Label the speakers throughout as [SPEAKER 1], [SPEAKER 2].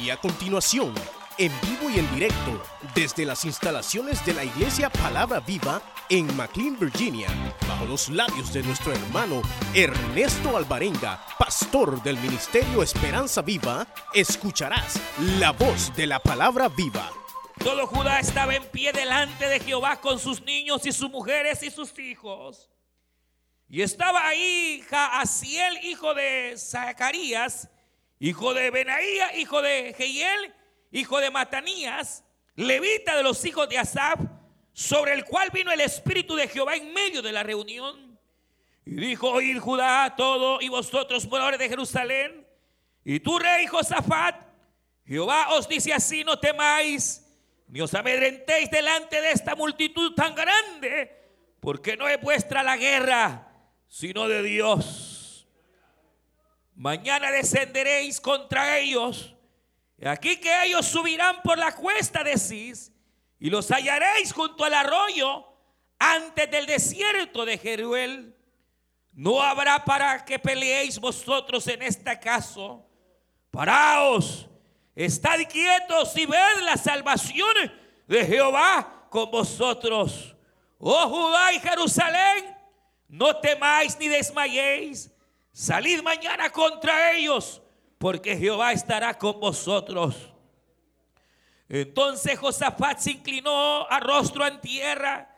[SPEAKER 1] Y a continuación, en vivo y en directo, desde las instalaciones de la Iglesia Palabra Viva en McLean, Virginia, bajo los labios de nuestro hermano Ernesto Alvarenga, pastor del Ministerio Esperanza Viva, escucharás la voz de la Palabra Viva.
[SPEAKER 2] Todo Judá estaba en pie delante de Jehová con sus niños y sus mujeres y sus hijos. Y estaba ahí Jaasiel, hijo de Zacarías, hijo de Benaía, hijo de Jehiel, hijo de Matanías, levita de los hijos de Asaf, sobre el cual vino el Espíritu de Jehová en medio de la reunión. Y dijo, oíd Judá todo y vosotros moradores de Jerusalén, y tú rey Josafat, Jehová os dice así, no temáis, ni os amedrentéis delante de esta multitud tan grande, porque no es vuestra la guerra, sino de Dios. Mañana descenderéis contra ellos. Y aquí que ellos subirán por la cuesta de Cis y los hallaréis junto al arroyo antes del desierto de Jeruel. No habrá para que peleéis vosotros en este caso. Paraos Estad quietos y ved la salvación de Jehová con vosotros. Oh Judá y Jerusalén, no temáis ni desmayéis. Salid mañana contra ellos, porque Jehová estará con vosotros. Entonces Josafat se inclinó a rostro en tierra.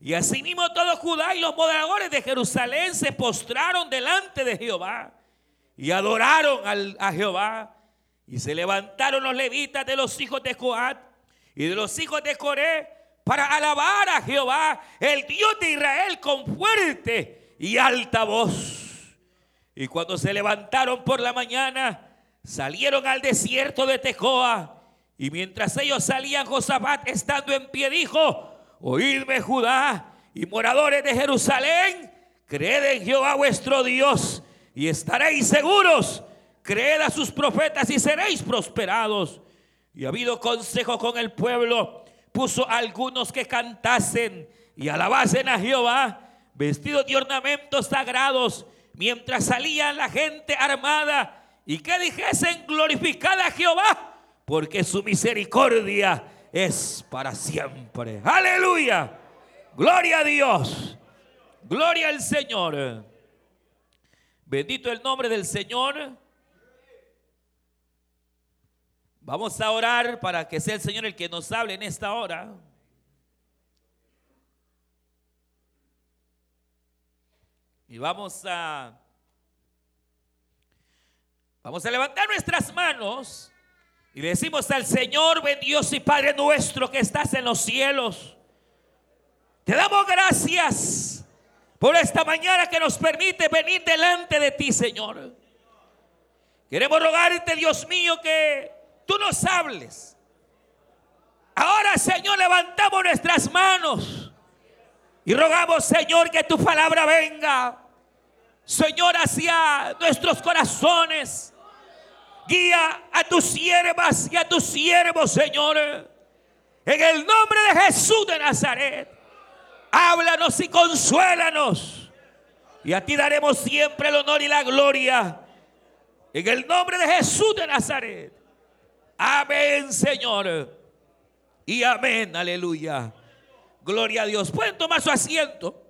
[SPEAKER 2] Y asimismo todo Judá y los moradores de Jerusalén se postraron delante de Jehová y adoraron a Jehová. Y se levantaron los levitas de los hijos de Joat y de los hijos de Coré para alabar a Jehová, el Dios de Israel, con fuerte y alta voz. Y cuando se levantaron por la mañana, salieron al desierto de Tecoa. Y mientras ellos salían, Josafat, estando en pie, dijo: Oídme, Judá y moradores de Jerusalén, creed en Jehová vuestro Dios y estaréis seguros creed a sus profetas y seréis prosperados. Y ha habido consejo con el pueblo, puso algunos que cantasen y alabasen a Jehová, vestidos de ornamentos sagrados, mientras salía la gente armada, y que dijesen glorificada a Jehová, porque su misericordia es para siempre. Aleluya. Gloria a Dios. Gloria al Señor. Bendito el nombre del Señor. Vamos a orar para que sea el Señor el que nos hable en esta hora. Y vamos a Vamos a levantar nuestras manos y decimos al Señor, ven Dios y Padre nuestro que estás en los cielos. Te damos gracias por esta mañana que nos permite venir delante de ti, Señor. Queremos rogarte, Dios mío, que tú nos hables. Ahora, Señor, levantamos nuestras manos y rogamos, Señor, que tu palabra venga, Señor, hacia nuestros corazones. Guía a tus siervas y a tus siervos, Señor. En el nombre de Jesús de Nazaret, háblanos y consuélanos. Y a ti daremos siempre el honor y la gloria. En el nombre de Jesús de Nazaret. Amén, Señor. Y amén, aleluya. Gloria a Dios. Pueden tomar su asiento.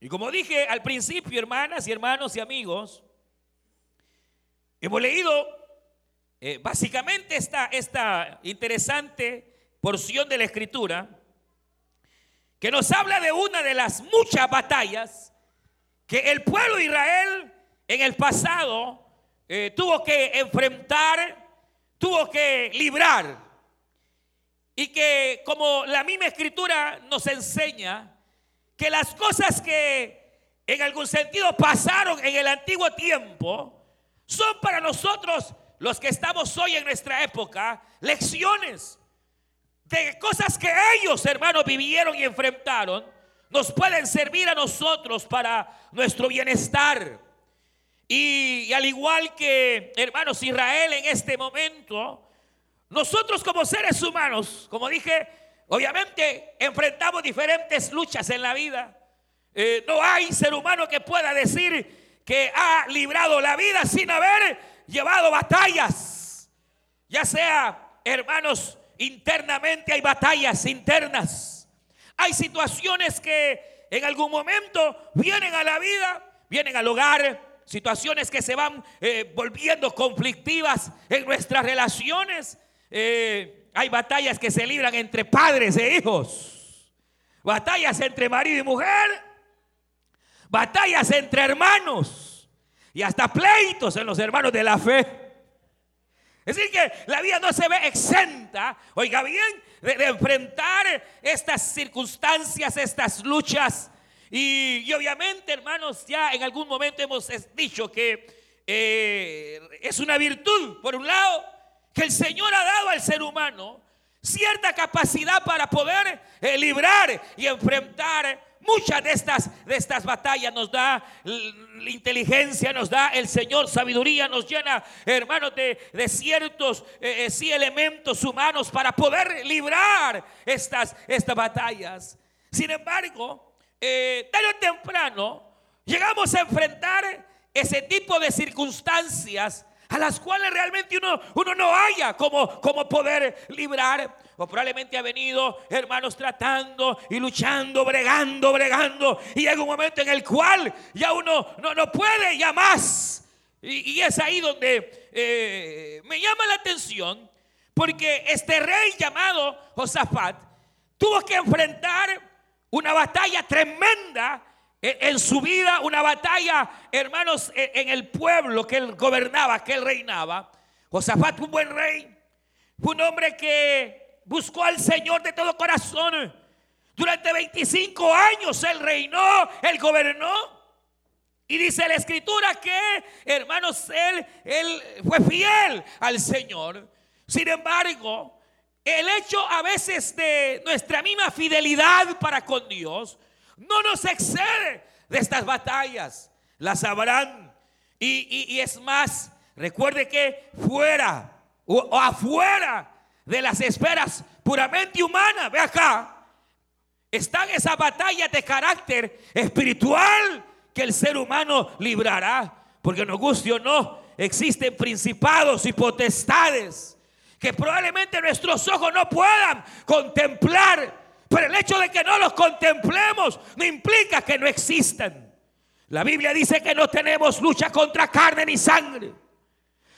[SPEAKER 2] Y como dije al principio, hermanas y hermanos y amigos, hemos leído eh, básicamente esta, esta interesante porción de la escritura que nos habla de una de las muchas batallas que el pueblo de Israel en el pasado eh, tuvo que enfrentar, tuvo que librar. Y que como la misma escritura nos enseña, que las cosas que en algún sentido pasaron en el antiguo tiempo, son para nosotros los que estamos hoy en nuestra época lecciones de cosas que ellos, hermanos, vivieron y enfrentaron, nos pueden servir a nosotros para nuestro bienestar. Y, al igual que, hermanos, Israel en este momento, nosotros como seres humanos, como dije, obviamente enfrentamos diferentes luchas en la vida. Eh, no hay ser humano que pueda decir que ha librado la vida sin haber llevado batallas. Ya sea, hermanos, internamente hay batallas internas. Hay situaciones que en algún momento vienen a la vida, vienen al hogar, situaciones que se van eh, volviendo conflictivas en nuestras relaciones. Eh, hay batallas que se libran entre padres e hijos, batallas entre marido y mujer, batallas entre hermanos y hasta pleitos en los hermanos de la fe. Es decir, que la vida no se ve exenta, oiga bien, de, enfrentar estas circunstancias, estas luchas. Y, obviamente, hermanos, ya en algún momento hemos dicho que eh, es una virtud, por un lado, que el Señor ha dado al ser humano cierta capacidad para poder eh, librar y enfrentar Muchas de estas, de estas batallas nos da inteligencia, nos da el Señor sabiduría, nos llena, hermanos, de, ciertos eh, eh, elementos humanos para poder librar estas, estas batallas. Sin embargo, eh, tarde o temprano llegamos a enfrentar ese tipo de circunstancias a las cuales realmente uno, uno no haya como, como poder librar. O probablemente ha venido, hermanos, tratando y luchando, bregando, bregando. Y llega un momento en el cual ya uno no, no puede ya más. Y, es ahí donde eh, me llama la atención, porque este rey llamado Josafat tuvo que enfrentar una batalla tremenda en su vida una batalla, hermanos, en el pueblo que él gobernaba, que él reinaba. Josafat fue un buen rey, fue un hombre que buscó al Señor de todo corazón. Durante 25 años él reinó, él gobernó. Y dice la escritura que, hermanos, él, él fue fiel al Señor. Sin embargo, el hecho a veces de nuestra misma fidelidad para con Dios no nos excede de estas batallas. Las sabrán. Y, es más, recuerde que fuera o, afuera de las esferas puramente humanas, ve acá, están esas batallas de carácter espiritual que el ser humano librará. Porque nos guste o no, existen principados y potestades que probablemente nuestros ojos no puedan contemplar pero el hecho de que no los contemplemos no implica que no existan. La Biblia dice que no tenemos lucha contra carne ni sangre.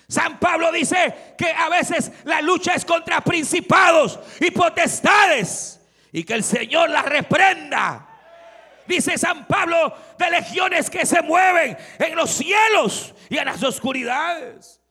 [SPEAKER 2] San Pablo dice que a veces la lucha es contra principados y potestades y que el Señor las reprenda. Dice San Pablo de legiones que se mueven en los cielos y en las oscuridades.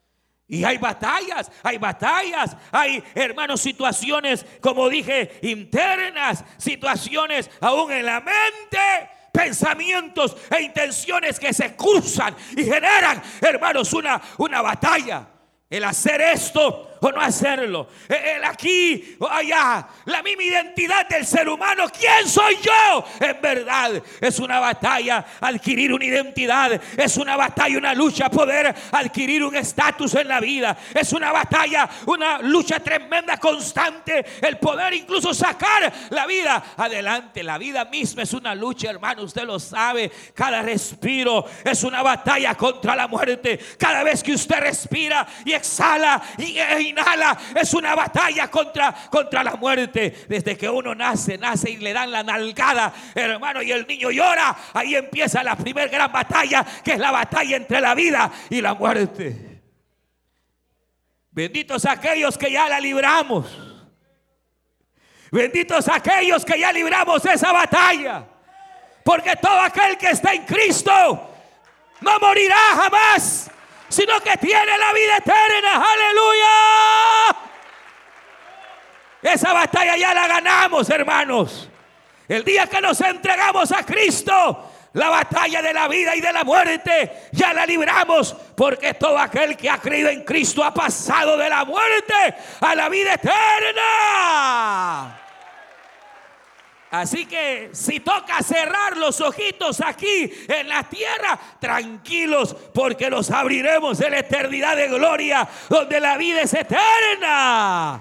[SPEAKER 2] Y hay batallas, hay batallas, hay hermanos situaciones, como dije, internas, situaciones aún en la mente, pensamientos e intenciones que se cruzan y generan, hermanos, una, una batalla. El hacer esto o no hacerlo. Eh, el aquí o allá. La misma identidad del ser humano. ¿Quién soy yo? En verdad es una batalla adquirir una identidad. Es una batalla, una lucha poder adquirir un estatus en la vida. Es una batalla, una lucha tremenda, constante. El poder incluso sacar la vida adelante. La vida misma es una lucha, hermano. Usted lo sabe. Cada respiro es una batalla contra la muerte. Cada vez que usted respira y exhala y, es una batalla contra, contra la muerte. Desde que uno nace, nace y le dan la nalgada, hermano, y el niño llora. Ahí empieza la primera gran batalla, que es la batalla entre la vida y la muerte. Benditos aquellos que ya la libramos. Benditos aquellos que ya libramos esa batalla. Porque todo aquel que está en Cristo no morirá jamás, sino que tiene la vida eterna. Aleluya. Esa batalla ya la ganamos, hermanos. El día que nos entregamos a Cristo, la batalla de la vida y de la muerte ya la libramos porque todo aquel que ha creído en Cristo ha pasado de la muerte a la vida eterna. Así que si toca cerrar los ojitos aquí en la tierra, tranquilos, porque los abriremos en la eternidad de gloria, donde la vida es eterna.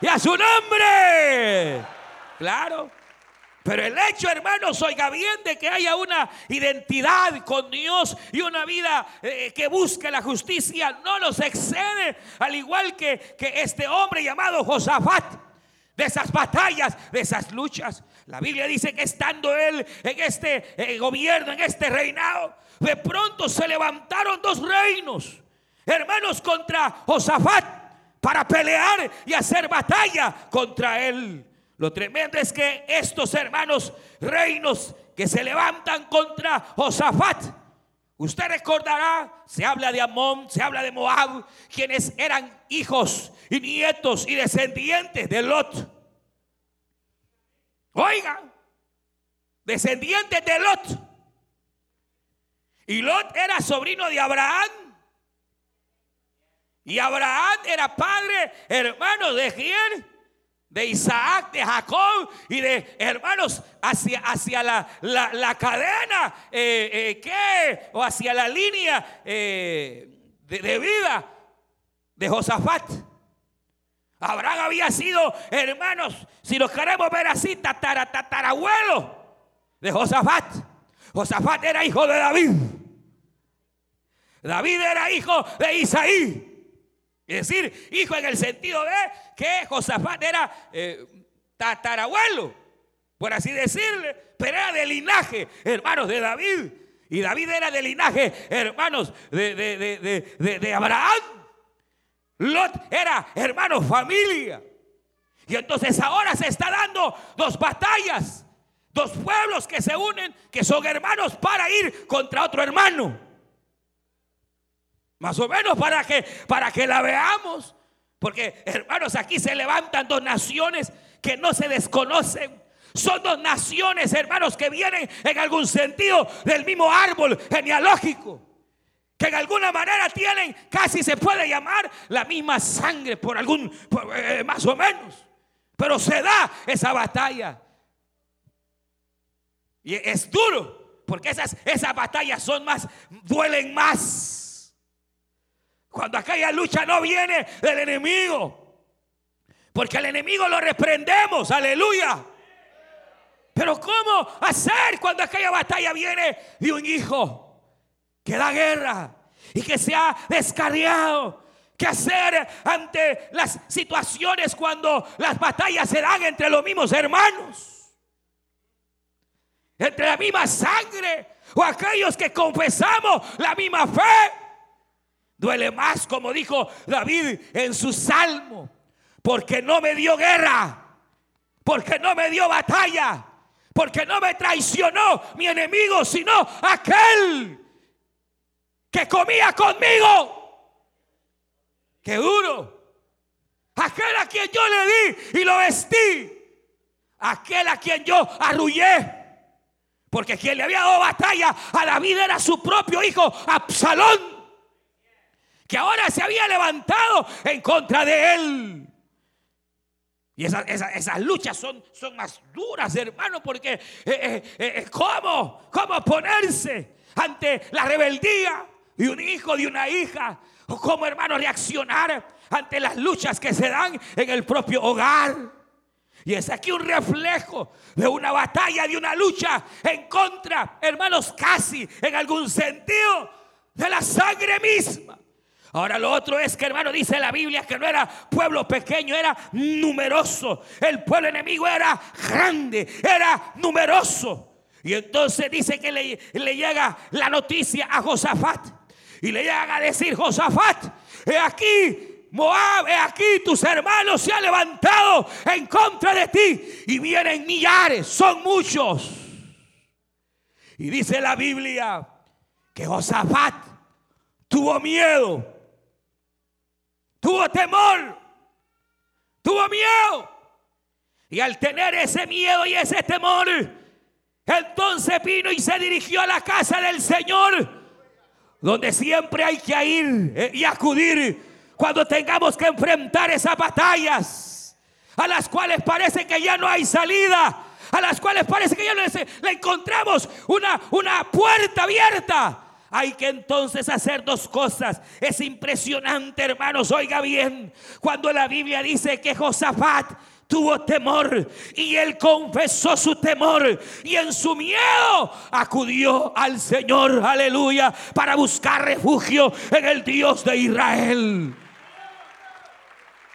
[SPEAKER 2] Y a su nombre. Claro. Pero el hecho, hermanos, oiga bien, de que haya una identidad con Dios y una vida eh, que busque la justicia, no nos excede, al igual que, que este hombre llamado Josafat, de esas batallas, de esas luchas. La Biblia dice que estando él en este eh, gobierno, en este reinado, de pronto se levantaron dos reinos, hermanos, contra Josafat, para pelear y hacer batalla contra él. Lo tremendo es que estos hermanos reinos que se levantan contra Josafat, usted recordará, se habla de Amón, se habla de Moab, quienes eran hijos y nietos y descendientes de Lot. Oigan, descendientes de Lot. Y Lot era sobrino de Abraham. Y Abraham era padre, hermano de quién? de Isaac, de Jacob y de hermanos hacia, hacia la, cadena eh, eh, o hacia la línea eh, de, vida de Josafat. Abraham había sido, hermanos, si nos queremos ver así, tatara, tatarabuelo de Josafat. Josafat era hijo de David. David era hijo de Isaí. Es decir, hijo en el sentido de que Josafat era eh, tatarabuelo, por así decirle, pero era de linaje, hermanos de David. Y David era de linaje, hermanos de, de Abraham. Lot era, hermanos, familia. Y entonces ahora se está dando dos batallas, dos pueblos que se unen, que son hermanos para ir contra otro hermano. Más o menos para que, para que la veamos. Porque, hermanos, aquí se levantan dos naciones que no se desconocen. Son dos naciones, hermanos, que vienen en algún sentido del mismo árbol genealógico. Que en alguna manera tienen, casi se puede llamar, la misma sangre, por algún, eh, más o menos. Pero se da esa batalla. Y es duro, porque esas, esas batallas son más, duelen más. Cuando aquella lucha no viene del enemigo. Porque al enemigo lo reprendemos, aleluya. Pero ¿cómo hacer cuando aquella batalla viene de un hijo que da guerra y que se ha descarriado? ¿Qué hacer ante las situaciones cuando las batallas se dan entre los mismos hermanos? Entre la misma sangre o aquellos que confesamos la misma fe. Duele más, como dijo David en su salmo, porque no me dio guerra, porque no me dio batalla, porque no me traicionó mi enemigo, sino aquel que comía conmigo. Qué duro. Aquel a quien yo le di y lo vestí. Aquel a quien yo arrullé. Porque quien le había dado batalla a David era su propio hijo, Absalón que ahora se había levantado en contra de él. Y esas, luchas son, más duras, hermano, porque eh, eh, eh. ¿Cómo ponerse ante la rebeldía de un hijo, de una hija? ¿O cómo, hermano, reaccionar ante las luchas que se dan en el propio hogar? Y es aquí un reflejo de una batalla, de una lucha en contra, hermanos, casi en algún sentido, de la sangre misma. Ahora lo otro es que hermano dice la Biblia que no era pueblo pequeño, era numeroso. El pueblo enemigo era grande, era numeroso. Y entonces dice que le, llega la noticia a Josafat. Y le llega a decir, Josafat, he aquí, Moab, he aquí, tus hermanos se han levantado en contra de ti. Y vienen millares, son muchos. Y dice la Biblia que Josafat tuvo miedo tuvo temor, tuvo miedo. Y al tener ese miedo y ese temor, entonces vino y se dirigió a la casa del Señor, donde siempre hay que ir eh, y acudir cuando tengamos que enfrentar esas batallas, a las cuales parece que ya no hay salida, a las cuales parece que ya no le encontramos una, una puerta abierta. Hay que entonces hacer dos cosas. Es impresionante, hermanos, oiga bien, cuando la Biblia dice que Josafat tuvo temor y él confesó su temor y en su miedo acudió al Señor, aleluya, para buscar refugio en el Dios de Israel.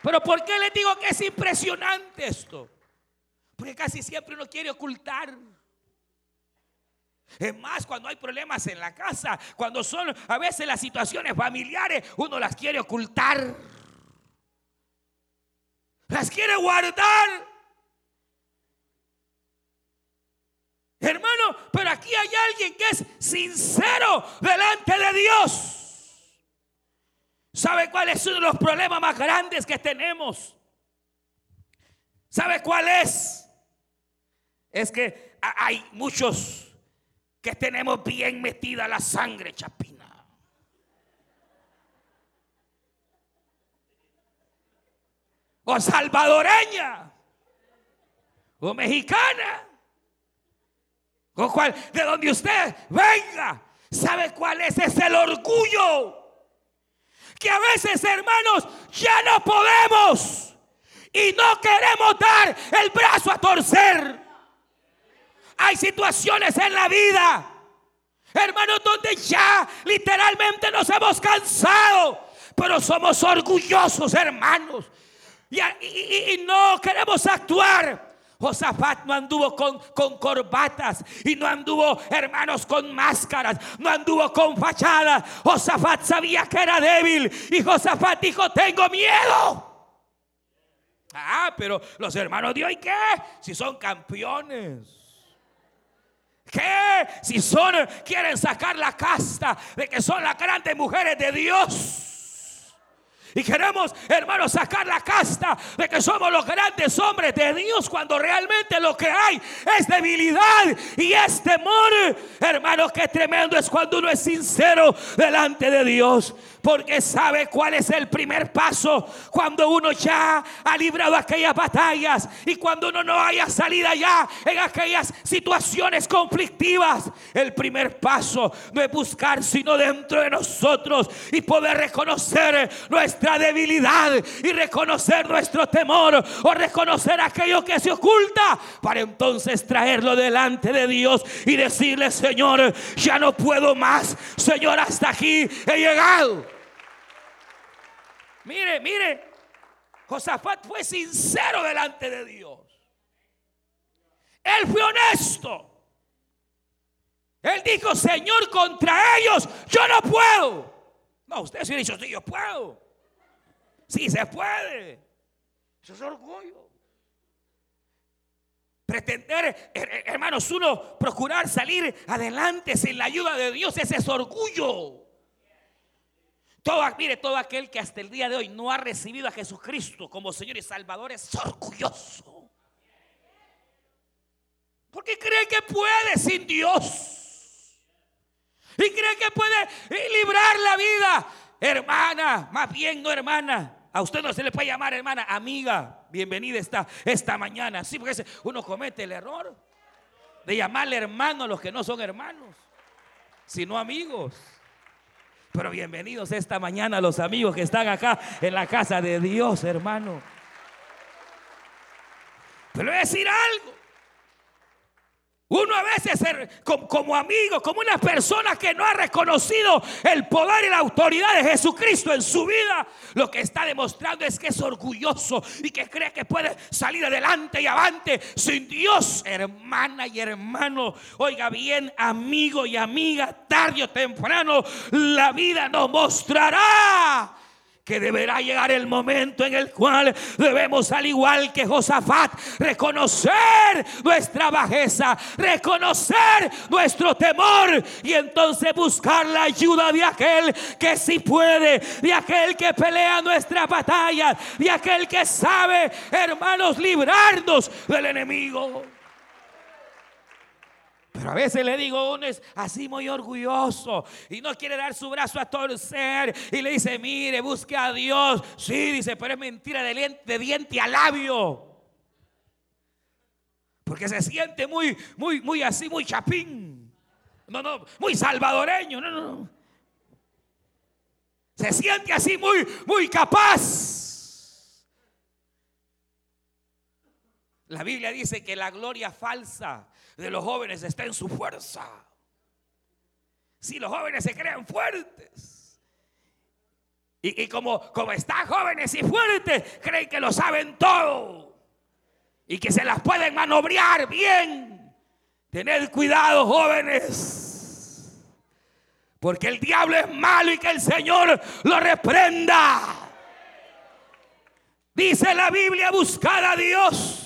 [SPEAKER 2] Pero ¿por qué les digo que es impresionante esto? Porque casi siempre uno quiere ocultar. Es más, cuando hay problemas en la casa, cuando son a veces las situaciones familiares, uno las quiere ocultar. Las quiere guardar. Hermano, pero aquí hay alguien que es sincero delante de Dios. ¿Sabe cuál es uno de los problemas más grandes que tenemos? ¿Sabe cuál es? Es que hay muchos que tenemos bien metida la sangre chapina. O salvadoreña. O mexicana. O cual, de donde usted venga. ¿Sabe cuál es? Es el orgullo. Que a veces, hermanos, ya no podemos. Y no queremos dar el brazo a torcer. Hay situaciones en la vida, hermanos, donde ya literalmente nos hemos cansado, pero somos orgullosos, hermanos. Y, no queremos actuar. Josafat no anduvo con, corbatas y no anduvo, hermanos, con máscaras, no anduvo con fachadas. Josafat sabía que era débil y Josafat dijo, tengo miedo. Ah, pero los hermanos de hoy, ¿qué? Si son campeones. ¿Qué? Si son, quieren sacar la casta de que son las grandes mujeres de Dios. Y queremos, hermanos, sacar la casta de que somos los grandes hombres de Dios cuando realmente lo que hay es debilidad y es temor. Hermanos, qué tremendo es cuando uno es sincero delante de Dios porque sabe cuál es el primer paso cuando uno ya ha librado aquellas batallas y cuando uno no haya salida ya en aquellas situaciones conflictivas. El primer paso no es buscar sino dentro de nosotros y poder reconocer nuestra debilidad y reconocer nuestro temor o reconocer aquello que se oculta para entonces traerlo delante de Dios y decirle, Señor, ya no puedo más. Señor, hasta aquí he llegado. Mire, mire, Josafat fue sincero delante de Dios. Él fue honesto. Él dijo, Señor, contra ellos yo no puedo. No, usted se dicho, sí, yo puedo. Sí, se puede. Eso es orgullo. Pretender, hermanos, uno procurar salir adelante sin la ayuda de Dios, ese es orgullo. Todo, mire, todo aquel que hasta el día de hoy no ha recibido a Jesucristo como Señor y Salvador es orgulloso. Porque cree que puede sin Dios. Y cree que puede librar la vida. Hermana, más bien no hermana. A usted no se le puede llamar hermana, amiga. Bienvenida esta, esta mañana. Sí, porque uno comete el error de llamarle hermano a los que no son hermanos, sino amigos. Pero bienvenidos esta mañana los amigos que están acá en la casa de Dios, hermano. Pero voy a decir algo. Uno a veces como, amigo, como una persona que no ha reconocido el poder y la autoridad de Jesucristo en su vida, lo que está demostrando es que es orgulloso y que cree que puede salir adelante y avante sin Dios, hermana y hermano. Oiga bien, amigo y amiga, tarde o temprano, la vida nos mostrará que deberá llegar el momento en el cual debemos, al igual que Josafat, reconocer nuestra bajeza, reconocer nuestro temor y entonces buscar la ayuda de aquel que sí puede, de aquel que pelea nuestra batalla, de aquel que sabe, hermanos, librarnos del enemigo. A veces le digo, uno es así muy orgulloso y no quiere dar su brazo a torcer y le dice, mire, busque a Dios. Sí, dice, pero es mentira de, de diente a labio. Porque se siente muy, muy, muy así, muy chapín. No, no, muy salvadoreño. No, no. Se siente así muy, muy capaz. La Biblia dice que la gloria falsa de los jóvenes está en su fuerza. Si los jóvenes se crean fuertes. Y, como, como están jóvenes y fuertes, creen que lo saben todo. Y que se las pueden manobrear bien. Tened cuidado, jóvenes. Porque el diablo es malo y que el Señor lo reprenda. Dice la Biblia, buscad a Dios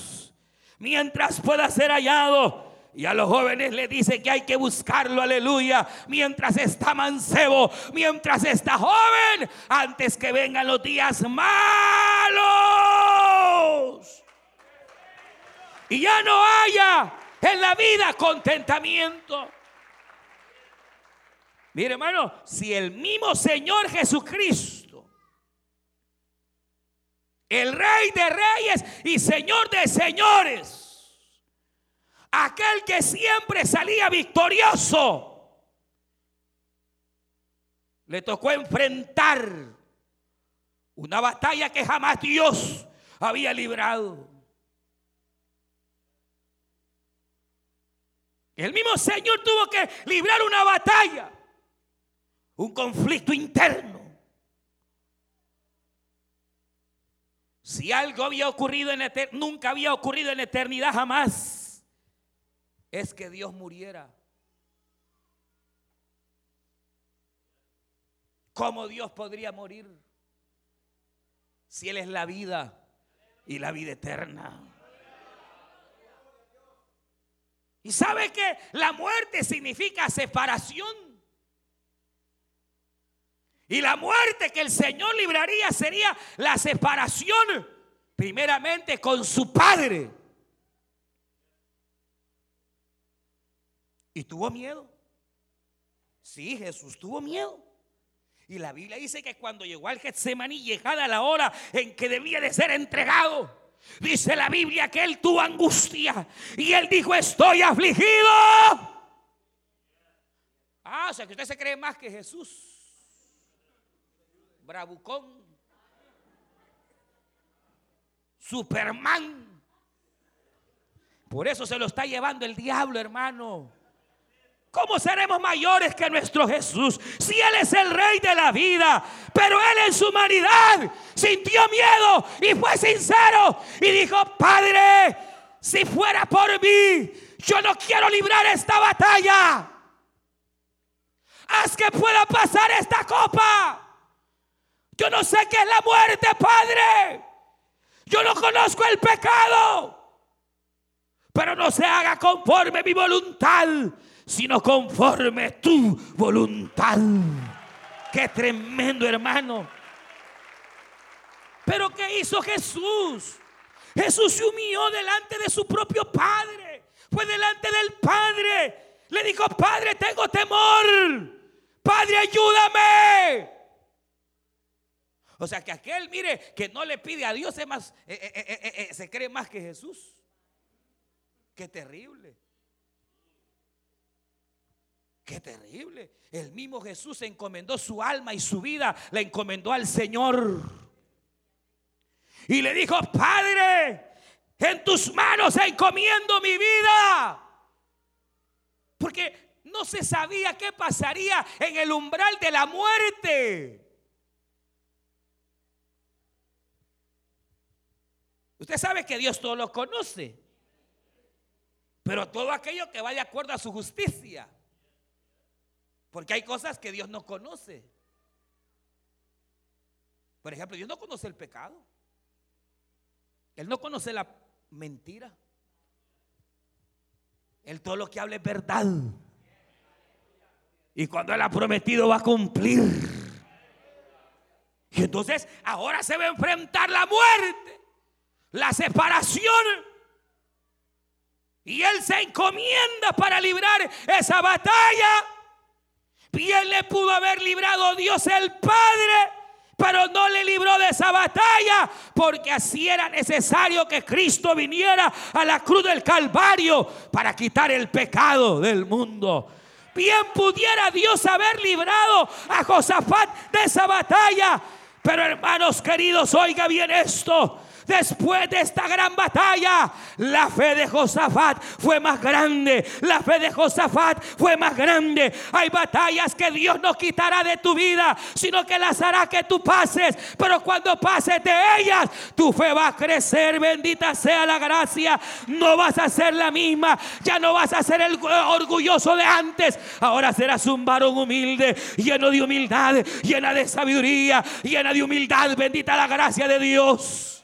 [SPEAKER 2] mientras pueda ser hallado. Y a los jóvenes le dice que hay que buscarlo, aleluya, mientras está mancebo, mientras está joven, antes que vengan los días malos. Y ya no haya en la vida contentamiento. Mire hermano, si el mismo Señor Jesucristo, el Rey de Reyes y Señor de Señores, aquel que siempre salía victorioso, le tocó enfrentar una batalla que jamás Dios había librado. El mismo Señor tuvo que librar una batalla, un conflicto interno. Si algo había ocurrido en eternidad, nunca había ocurrido en eternidad jamás es que Dios muriera. ¿Cómo Dios podría morir si Él es la vida y la vida eterna? Y sabe que la muerte significa separación. Y la muerte que el Señor libraría sería la separación primeramente con su Padre. Y tuvo miedo. Sí, Jesús tuvo miedo. Y la Biblia dice que cuando llegó al Getsemaní, llegada la hora en que debía de ser entregado, dice la Biblia que él tuvo angustia. Y él dijo, estoy afligido. Ah, o sea que usted se cree más que Jesús. Bravucón. Superman. Por eso se lo está llevando el diablo, hermano. ¿Cómo seremos mayores que nuestro Jesús? Si Él es el rey de la vida, pero Él en su humanidad sintió miedo y fue sincero y dijo, Padre, si fuera por mí, yo no quiero librar esta batalla. Haz que pueda pasar esta copa. Yo no sé qué es la muerte, Padre. Yo no conozco el pecado. Pero no se haga conforme mi voluntad, sino conforme tu voluntad. Qué tremendo hermano. Pero ¿qué hizo Jesús? Jesús se humilló delante de su propio Padre. Fue delante del Padre. Le dijo, Padre, tengo temor. Padre, ayúdame. O sea que aquel, mire, que no le pide a Dios, más, eh, eh, eh, se cree más que Jesús. Qué terrible. Qué terrible. El mismo Jesús encomendó su alma y su vida, la encomendó al Señor. Y le dijo, Padre, en tus manos encomiendo mi vida. Porque no se sabía qué pasaría en el umbral de la muerte. Usted sabe que Dios todo lo conoce. Pero todo aquello que va de acuerdo a su justicia. Porque hay cosas que Dios no conoce. Por ejemplo, Dios no conoce el pecado. Él no conoce la mentira. Él todo lo que habla es verdad. Y cuando Él ha prometido va a cumplir. Y entonces ahora se va a enfrentar la muerte, la separación. Y Él se encomienda para librar esa batalla. Bien le pudo haber librado Dios el Padre, pero no le libró de esa batalla, porque así era necesario que Cristo viniera a la cruz del Calvario para quitar el pecado del mundo. Bien pudiera Dios haber librado a Josafat de esa batalla, pero hermanos queridos, oiga bien esto. Después de esta gran batalla, la fe de Josafat fue más grande. La fe de Josafat fue más grande. Hay batallas que Dios no quitará de tu vida, sino que las hará que tú pases. Pero cuando pases de ellas, tu fe va a crecer. Bendita sea la gracia. No vas a ser la misma. Ya no vas a ser el orgulloso de antes. Ahora serás un varón humilde, lleno de humildad, llena de sabiduría, llena de humildad. Bendita la gracia de Dios.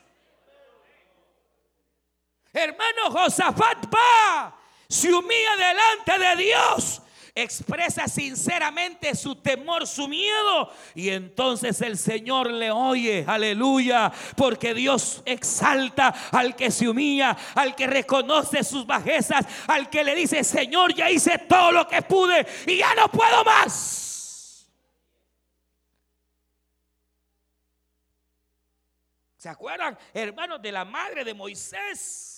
[SPEAKER 2] Hermano Josafat va, se humilla delante de Dios, expresa sinceramente su temor, su miedo. Y entonces el Señor le oye, aleluya, porque Dios exalta al que se humilla, al que reconoce sus bajezas, al que le dice, Señor, ya hice todo lo que pude y ya no puedo más. ¿Se acuerdan, hermanos, de la madre de Moisés?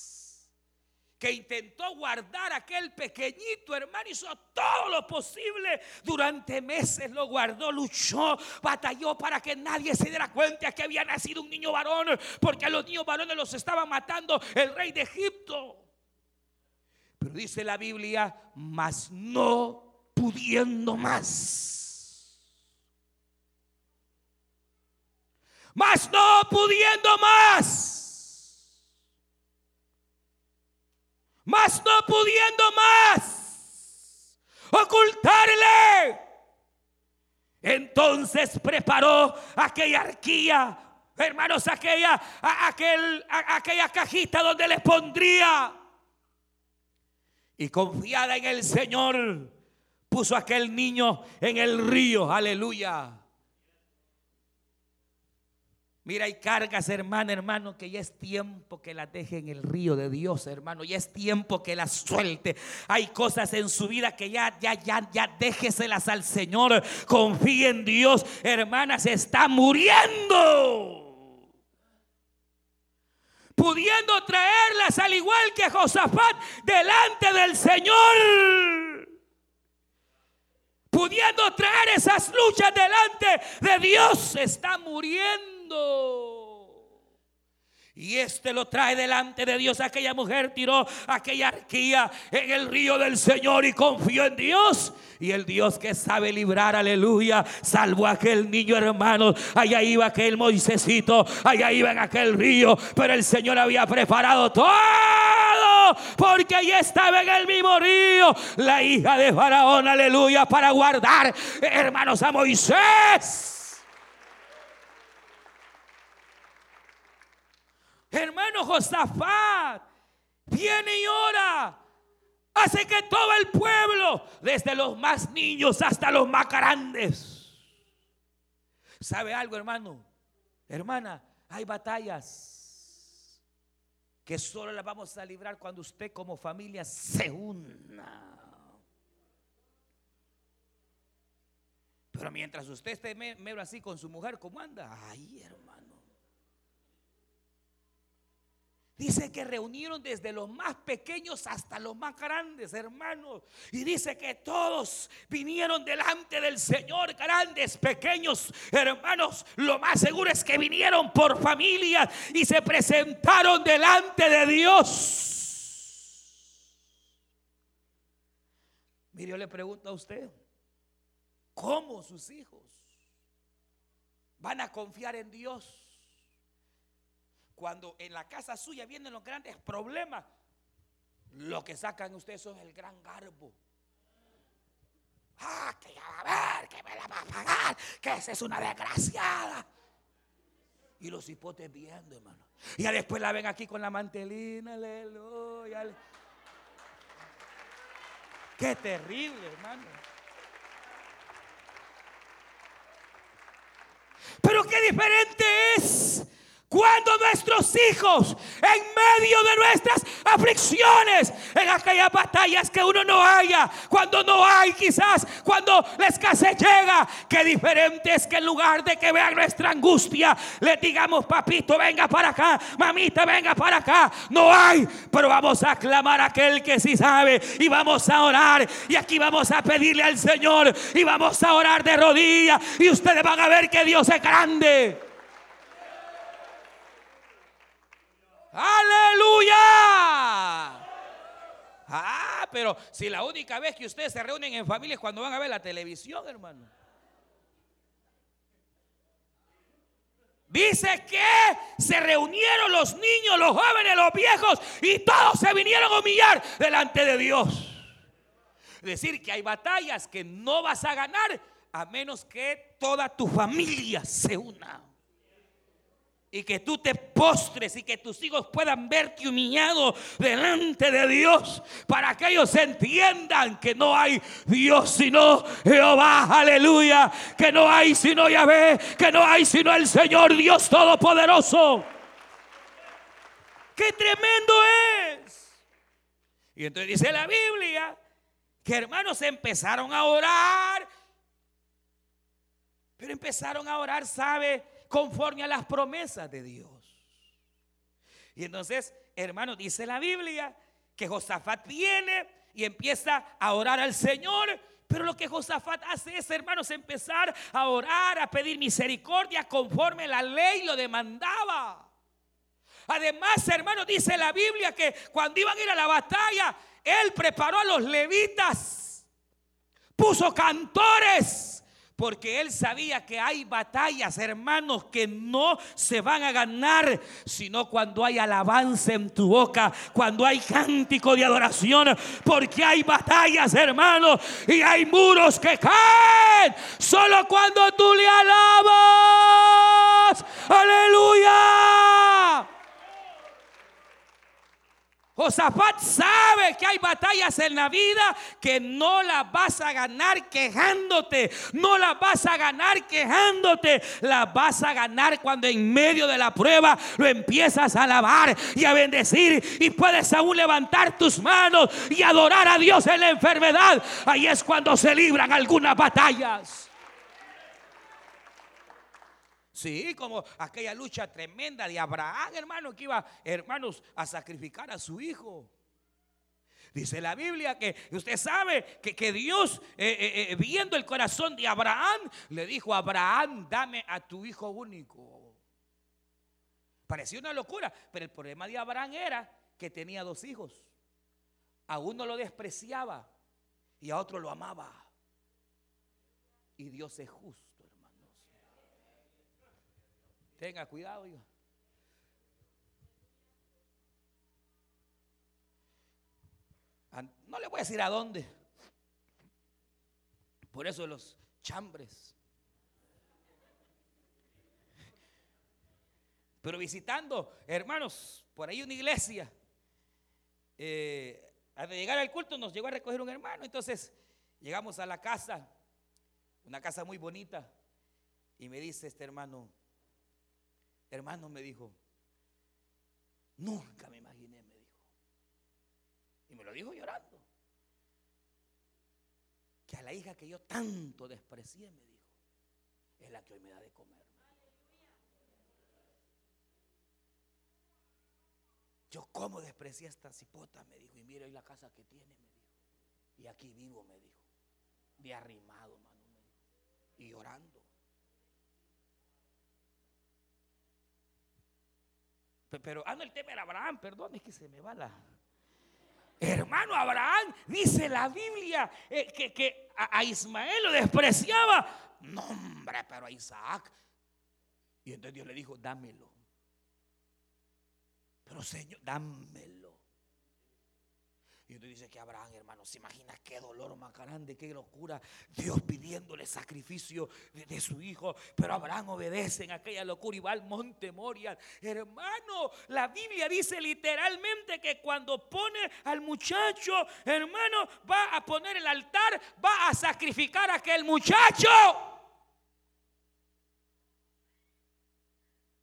[SPEAKER 2] Que intentó guardar aquel pequeñito hermano, hizo todo lo posible. Durante meses lo guardó, luchó, batalló para que nadie se diera cuenta que había nacido un niño varón, porque a los niños varones los estaba matando el rey de Egipto. Pero dice la Biblia, mas no pudiendo más. Mas no pudiendo más mas no pudiendo más ocultarle. Entonces preparó aquella arquía, hermanos, aquella, aquel, aquella cajita donde les pondría. Y confiada en el Señor, puso aquel niño en el río, aleluya. Mira, hay cargas, hermano, hermano, que ya es tiempo que las deje en el río de Dios, hermano. Ya es tiempo que las suelte. Hay cosas en su vida que ya, ya, ya, ya déjeselas al Señor. Confíe en Dios, hermana, se está muriendo. Pudiendo traerlas al igual que Josafat delante del Señor pudiendo traer esas luchas delante de Dios, se está muriendo. Y este lo trae delante de Dios. Aquella mujer tiró aquella arquía en el río del Señor y confió en Dios. Y el Dios que sabe librar, aleluya, salvó a aquel niño hermano. Allá iba aquel Moisésito, allá iba en aquel río. Pero el Señor había preparado todo. Porque allí estaba en el mismo río la hija de Faraón, aleluya, para guardar, hermanos, a Moisés. Hermano Josafat viene y ora. Hace que todo el pueblo, desde los más niños hasta los más grandes. ¿Sabe algo, hermano? Hermana, hay batallas que solo las vamos a librar cuando usted como familia se una. Pero mientras usted esté mero así con su mujer, ¿cómo anda? Ay, hermano. Dice que reunieron desde los más pequeños hasta los más grandes, hermanos. Y dice que todos vinieron delante del Señor, grandes, pequeños, hermanos. Lo más seguro es que vinieron por familia y se presentaron delante de Dios. Mire, yo le pregunto a usted, ¿cómo sus hijos van a confiar en Dios? Cuando en la casa suya vienen los grandes problemas, lo que sacan ustedes son el gran garbo. Ah, que ya va a ver, que me la va a pagar, que esa es una desgraciada. Y los hipotes viendo, hermano. Y ya después la ven aquí con la mantelina, aleluya. Qué terrible, hermano. Pero qué diferente es cuando nuestros hijos, en medio de nuestras aflicciones, en aquellas batallas que uno no haya, cuando no hay quizás, cuando la escasez llega, qué diferente es que en lugar de que vean nuestra angustia, le digamos, papito, venga para acá, mamita, venga para acá. No hay, pero vamos a clamar a aquel que sí sabe y vamos a orar. Y aquí vamos a pedirle al Señor y vamos a orar de rodillas. Y ustedes van a ver que Dios es grande. Aleluya. Ah, pero si la única vez que ustedes se reúnen en familia es cuando van a ver la televisión, hermano. Dice que se reunieron los niños, los jóvenes, los viejos y todos se vinieron a humillar delante de Dios. Decir que hay batallas que no vas a ganar a menos que toda tu familia se una y que tú te postres y que tus hijos puedan verte humillado delante de Dios para que ellos entiendan que no hay Dios sino Jehová, aleluya, que no hay sino Yahvé, que no hay sino el Señor Dios Todopoderoso. ¡Qué tremendo es! Y entonces dice la Biblia que hermanos empezaron a orar, pero empezaron a orar, ¿sabe? Conforme a las promesas de Dios. Y entonces, hermano, dice la Biblia que Josafat viene y empieza a orar al Señor. Pero lo que Josafat hace es, hermanos, empezar a orar, a pedir misericordia conforme la ley lo demandaba. Además, hermano, dice la Biblia que cuando iban a ir a la batalla, él preparó a los levitas, puso cantores porque él sabía que hay batallas, hermanos, que no se van a ganar, sino cuando hay alabanza en tu boca, cuando hay cántico de adoración, porque hay batallas, hermanos, y hay muros que caen solo cuando tú le alabas. Aleluya. Josafat sabe que hay batallas en la vida que no las vas a ganar quejándote. No las vas a ganar quejándote. Las vas a ganar cuando en medio de la prueba lo empiezas a alabar y a bendecir. Y puedes aún levantar tus manos y adorar a Dios en la enfermedad. Ahí es cuando se libran algunas batallas. Sí, como aquella lucha tremenda de Abraham, hermano, que iba, hermanos, a sacrificar a su hijo. Dice la Biblia que usted sabe que, que Dios, eh, eh, eh, viendo el corazón de Abraham, le dijo Abraham, dame a tu hijo único. Parecía una locura, pero el problema de Abraham era que tenía dos hijos. A uno lo despreciaba y a otro lo amaba. Y Dios es justo. Tenga cuidado, hijo. No le voy a decir a dónde. Por eso los chambres. Pero visitando, hermanos, por ahí una iglesia. Eh, al llegar al culto nos llegó a recoger un hermano. Entonces llegamos a la casa, una casa muy bonita. Y me dice este hermano, hermano me dijo, nunca me imaginé, me dijo. Y me lo dijo llorando. Que a la hija que yo tanto desprecié, me dijo, es la que hoy me da de comer. Yo como desprecié a esta cipota, me dijo, y mira hoy la casa que tiene, me dijo. Y aquí vivo, me dijo. De arrimado, mano, me dijo. Y llorando. Pero, ah, no, el tema era Abraham, perdón, es que se me va la. Hermano Abraham, dice la Biblia eh, que, a, Ismael lo despreciaba. No, hombre, pero a Isaac. Y entonces Dios le dijo, dámelo. Pero Señor, dámelo. Y usted dice que Abraham, hermano, se imagina qué dolor más grande, qué locura. Dios pidiéndole sacrificio de, su hijo. Pero Abraham obedece en aquella locura y va al monte Morial. Hermano, la Biblia dice literalmente que cuando pone al muchacho, hermano, va a poner el altar, va a sacrificar a aquel muchacho.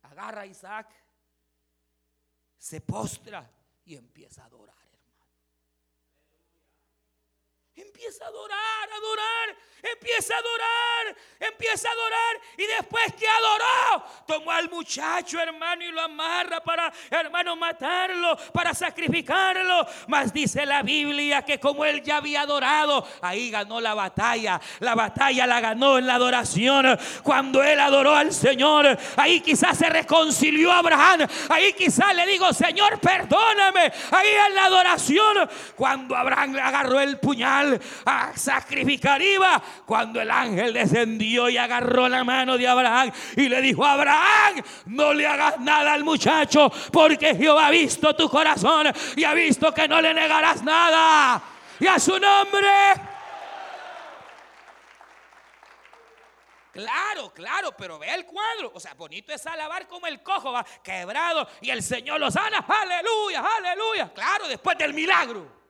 [SPEAKER 2] Agarra a Isaac, se postra y empieza a adorar. Empieza a adorar, adorar. empieza a adorar, empieza a adorar y después que adoró, tomó al muchacho, hermano, y lo amarra para, hermano, matarlo, para sacrificarlo. Mas dice la Biblia que como él ya había adorado, ahí ganó la batalla. La batalla la ganó en la adoración. Cuando él adoró al Señor, ahí quizás se reconcilió a Abraham. Ahí quizás le digo, Señor, perdóname. Ahí en la adoración, cuando Abraham agarró el puñal a sacrificar iba, cuando el ángel descendió y agarró la mano de Abraham y le dijo, Abraham, no le hagas nada al muchacho, porque Jehová ha visto tu corazón y ha visto que no le negarás nada. Y a su nombre. Claro, claro, pero ve el cuadro. O sea, bonito es alabar como el cojo va quebrado y el Señor lo sana. Aleluya, aleluya. Claro, después del milagro.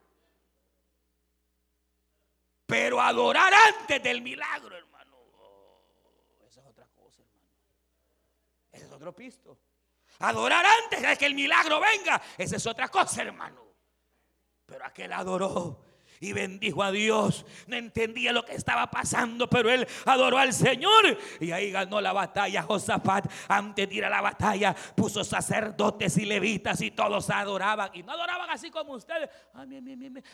[SPEAKER 2] Pero adorar antes del milagro, hermano. Oh, esa es otra cosa, hermano. Ese es otro pisto. Adorar antes de que el milagro venga. Esa es otra cosa, hermano. Pero aquel adoró y bendijo a Dios. No entendía lo que estaba pasando, pero él adoró al Señor y ahí ganó la batalla. Josafat, antes de ir a la batalla, puso sacerdotes y levitas y todos adoraban. Y no adoraban así como ustedes. Amén,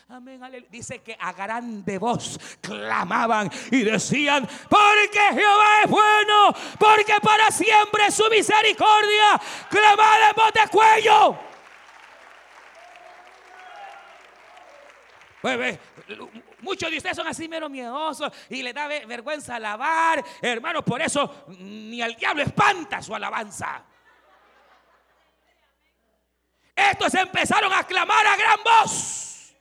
[SPEAKER 2] amén, amén, Dice que a grande voz clamaban y decían: Porque Jehová es bueno, porque para siempre su misericordia. Clamad en voz de cuello. Muchos de ustedes son así menos miedosos y le da vergüenza alabar. Hermanos, por eso ni al diablo espanta su alabanza. Estos empezaron a clamar a gran voz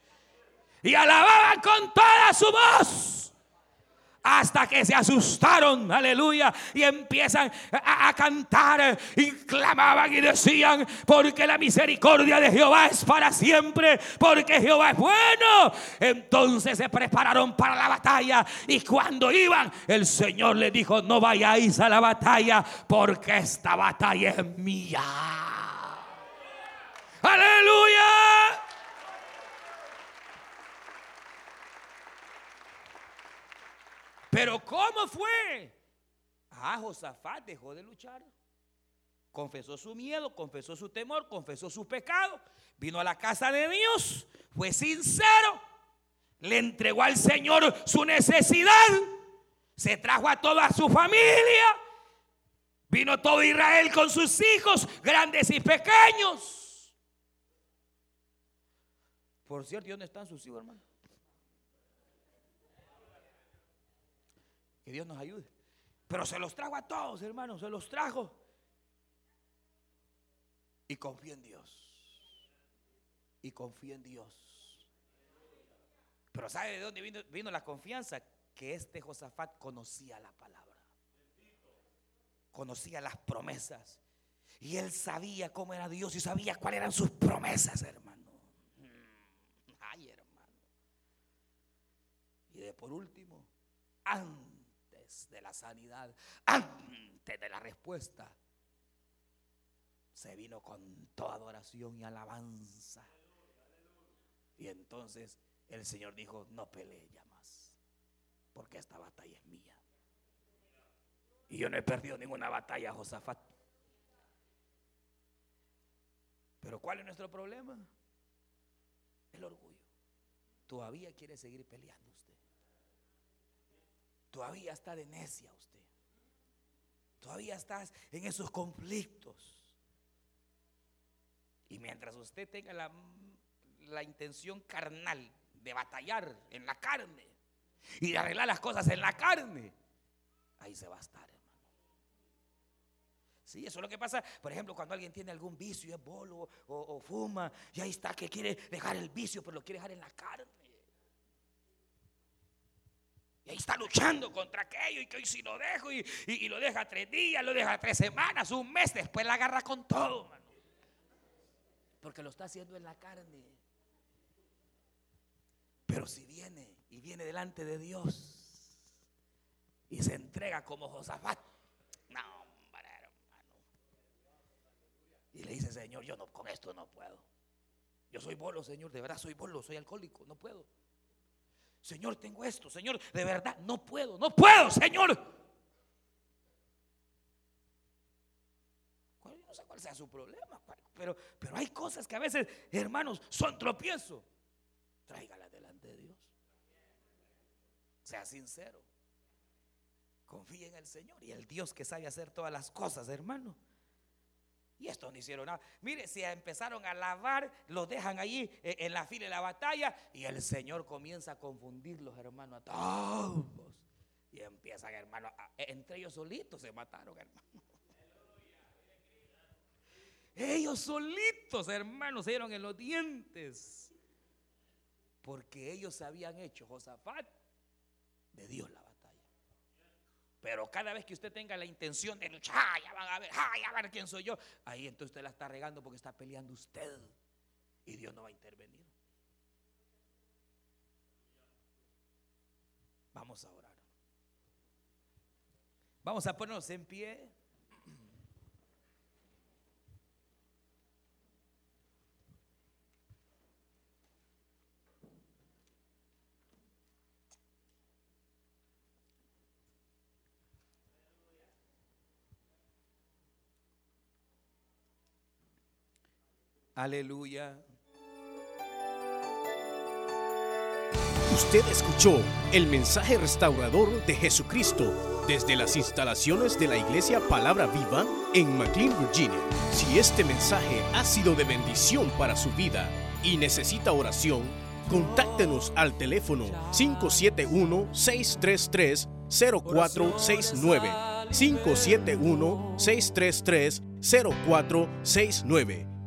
[SPEAKER 2] y alababan con toda su voz hasta que se asustaron, aleluya, y empiezan a, cantar y clamaban y decían, porque la misericordia de Jehová es para siempre, porque Jehová es bueno. Entonces se prepararon para la batalla y cuando iban, el Señor les dijo, no vayáis a la batalla, porque esta batalla es mía. Aleluya. Pero ¿cómo fue? Ah, Josafat dejó de luchar. Confesó su miedo, confesó su temor, confesó su pecado. Vino a la casa de Dios, fue sincero. Le entregó al Señor su necesidad. Se trajo a toda su familia. Vino todo Israel con sus hijos, grandes y pequeños. Por cierto, ¿y dónde están sus hijos, hermano? Dios nos ayude. Pero se los trajo a todos, hermanos, se los trajo. Y confía en Dios. Y confía en Dios. Pero ¿sabe de dónde vino, la confianza? Que este Josafat conocía la palabra. Conocía las promesas. Y él sabía cómo era Dios y sabía cuáles eran sus promesas, hermano. Mm, ay, hermano. Y de por último, de la sanidad, antes de la respuesta, se vino con toda adoración y alabanza. Y entonces el Señor dijo, no pelee ya más, porque esta batalla es mía. Y yo no he perdido ninguna batalla, Josafat. Pero ¿cuál es nuestro problema? El orgullo. Todavía quiere seguir peleando usted. Todavía está de necia usted. Todavía estás en esos conflictos. Y mientras usted tenga la, la intención carnal de batallar en la carne y de arreglar las cosas en la carne, ahí se va a estar, hermano. Sí, eso es lo que pasa, por ejemplo, cuando alguien tiene algún vicio, es bolo o, o fuma, y ahí está que quiere dejar el vicio, pero lo quiere dejar en la carne. Y ahí está luchando contra aquello y que hoy si lo dejo y, lo deja tres días, lo deja tres semanas, un mes, después la agarra con todo, Porque lo está haciendo en la carne. Pero si viene y viene delante de Dios y se entrega como Josafat, no, hombre, hermano. Y le dice, Señor, yo no con esto no puedo. Yo soy bolo, Señor, de verdad soy bolo, soy alcohólico, no puedo. Señor, tengo esto, Señor, de verdad, no puedo, no puedo, Señor. No sé cuál sea su problema, pero, pero hay cosas que a veces, hermanos, son tropiezo. Tráigala delante de Dios. Sea sincero. Confíe en el Señor y el Dios que sabe hacer todas las cosas, hermano. Y esto no hicieron nada. Mire, si empezaron a lavar, los dejan allí eh, en la fila de la batalla y el Señor comienza a confundirlos, hermano, a todos. Y empiezan, hermano, entre ellos solitos se mataron, hermano. Ellos solitos, hermanos, se dieron en los dientes. Porque ellos habían hecho, Josafat, de Dios la pero cada vez que usted tenga la intención de luchar, ya van a ver, ya van a ver quién soy yo, ahí entonces usted la está regando porque está peleando usted y Dios no va a intervenir. Vamos a orar. Vamos a ponernos en pie. Aleluya.
[SPEAKER 1] Usted escuchó el mensaje restaurador de Jesucristo desde las instalaciones de la iglesia Palabra Viva en McLean, Virginia. Si este mensaje ha sido de bendición para su vida y necesita oración, contáctenos al teléfono 571-633-0469. 571-633-0469.